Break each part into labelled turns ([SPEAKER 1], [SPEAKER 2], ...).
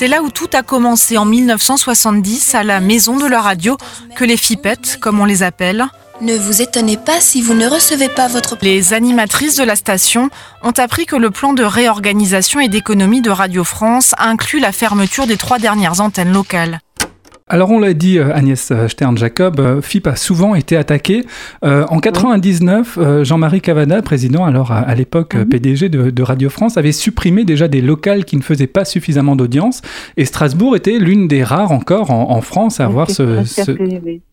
[SPEAKER 1] C'est là où tout a commencé en 1970 à la maison de la radio, que les FIPEttes, comme on les appelle.
[SPEAKER 2] Ne vous étonnez pas si vous ne recevez pas votre...
[SPEAKER 1] Les animatrices de la station ont appris que le plan de réorganisation et d'économie de Radio France inclut la fermeture des trois dernières antennes locales.
[SPEAKER 3] Alors on l'a dit, euh, Agnès Stern-Jacob, euh, FIP a souvent été attaqué. Euh, en 99, Jean-Marie Cavada, président alors à, l'époque mhm. PDG de, Radio France, avait supprimé déjà des locales qui ne faisaient pas suffisamment d'audience. Et Strasbourg était l'une des rares encore en, France à avoir ce,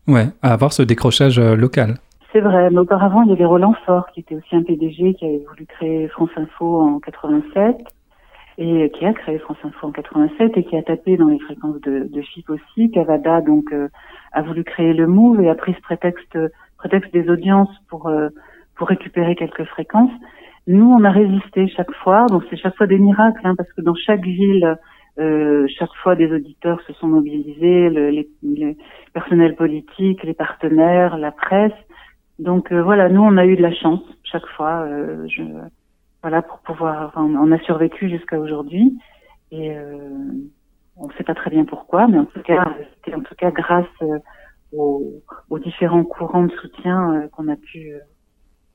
[SPEAKER 3] ouais, à avoir ce décrochage local.
[SPEAKER 4] C'est vrai, mais auparavant il y avait Roland Fort qui était aussi un PDG qui avait voulu créer France Info en 87 et qui a créé France Info en 87 et qui a tapé dans les fréquences de, de FIP aussi. Cavada donc euh, a voulu créer le Move et a pris ce prétexte prétexte des audiences pour euh, pour récupérer quelques fréquences. Nous, on a résisté chaque fois, donc c'est chaque fois des miracles, hein, parce que dans chaque ville, euh, chaque fois des auditeurs se sont mobilisés, le, les, les, personnels politiques, les partenaires, la presse. Donc voilà, nous, on a eu de la chance chaque fois. je, voilà, pour pouvoir. on a survécu jusqu'à aujourd'hui et euh, on ne sait pas très bien pourquoi, mais en tout cas, c'était en tout cas grâce euh, aux, différents courants de soutien euh, qu'on a pu,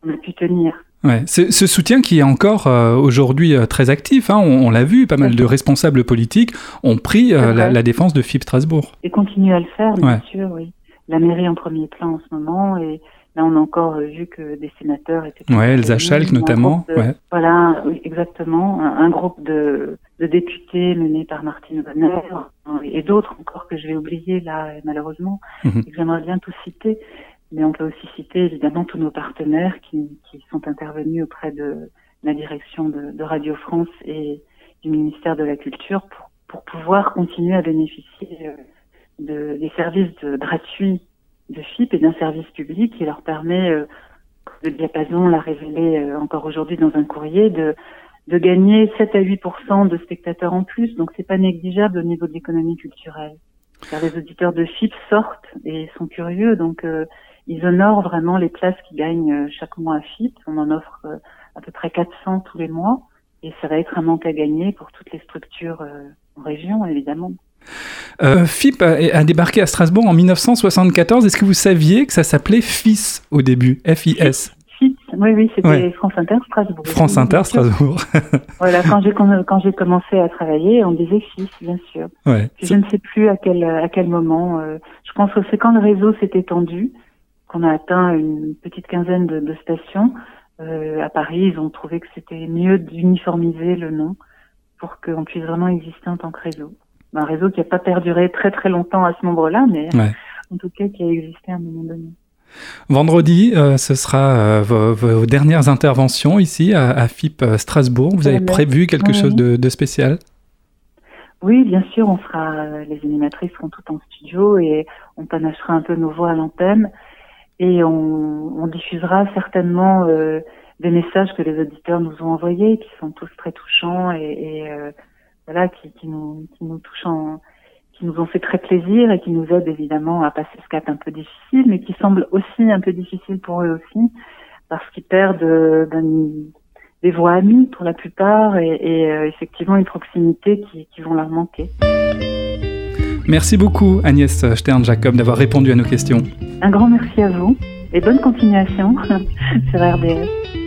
[SPEAKER 4] on a pu tenir.
[SPEAKER 3] Ouais, ce soutien qui est encore aujourd'hui très actif, hein, on, l'a vu, pas mal de responsables politiques ont pris la, défense de FIP Strasbourg.
[SPEAKER 4] Et continuent à le faire, bien sûr, oui. La mairie en premier plan en ce moment et Là, on a encore vu que des sénateurs étaient.
[SPEAKER 3] Ouais, Elsa Schalk notamment. ouais.
[SPEAKER 4] Voilà, exactement. Un, groupe de, de, députés menés par Martine Bonner et d'autres encore que je vais oublier là, malheureusement. Mhm. J'aimerais bien tout citer. Mais on peut aussi citer évidemment tous nos partenaires qui, qui sont intervenus auprès de la direction de, de, Radio France et du ministère de la Culture pour, pour pouvoir continuer à bénéficier euh, de, des services de, gratuits de FIP et d'un service public qui leur permet, euh, le diapason l'a révélé euh, encore aujourd'hui dans un courrier, de, de gagner 7 à 8% de spectateurs en plus. Donc c'est pas négligeable au niveau de l'économie culturelle. Car les auditeurs de FIP sortent et sont curieux, donc euh, ils honorent vraiment les places qu'ils gagnent euh, chaque mois à FIP. On en offre à peu près 400 tous les mois et ça va être un manque à gagner pour toutes les structures en région, évidemment.
[SPEAKER 3] Euh, FIP a, débarqué à Strasbourg en 1974. Est-ce que vous saviez que ça s'appelait FIS au début F-I-S
[SPEAKER 4] oui, oui, c'était France Inter Strasbourg.
[SPEAKER 3] France Inter Strasbourg.
[SPEAKER 4] voilà, quand j'ai quand j'ai commencé à travailler, on disait FIS, bien sûr.
[SPEAKER 3] Ouais,
[SPEAKER 4] je ne sais plus à quel à quel moment. Euh, je pense que c'est quand le réseau s'est étendu, qu'on a atteint une petite quinzaine de, de stations. Euh, à Paris, ils ont trouvé que c'était mieux d'uniformiser le nom pour qu'on puisse vraiment exister en tant que réseau un réseau qui n'a pas perduré très très longtemps à ce nombre-là, mais en tout cas qui a existé à un moment donné.
[SPEAKER 3] Vendredi, euh, ce sera euh, vos, dernières interventions ici à, FIP euh, Strasbourg. Vous avez prévu quelque chose de, spécial?
[SPEAKER 4] Oui, bien sûr, on sera, les animatrices seront toutes en studio et on panachera un peu nos voix à l'antenne et on, diffusera certainement des messages que les auditeurs nous ont envoyés, qui sont tous très touchants et, et voilà, qui, qui, nous, qui nous touchent en, qui nous ont fait très plaisir et qui nous aident évidemment à passer ce cap un peu difficile, mais qui semble aussi un peu difficile pour eux aussi, parce qu'ils perdent euh, des voix amies pour la plupart et, et euh, effectivement une proximité qui, qui vont leur manquer.
[SPEAKER 3] Merci beaucoup Agnès Stern-Jacob d'avoir répondu à nos questions.
[SPEAKER 4] Un grand merci à vous et bonne continuation sur RDS.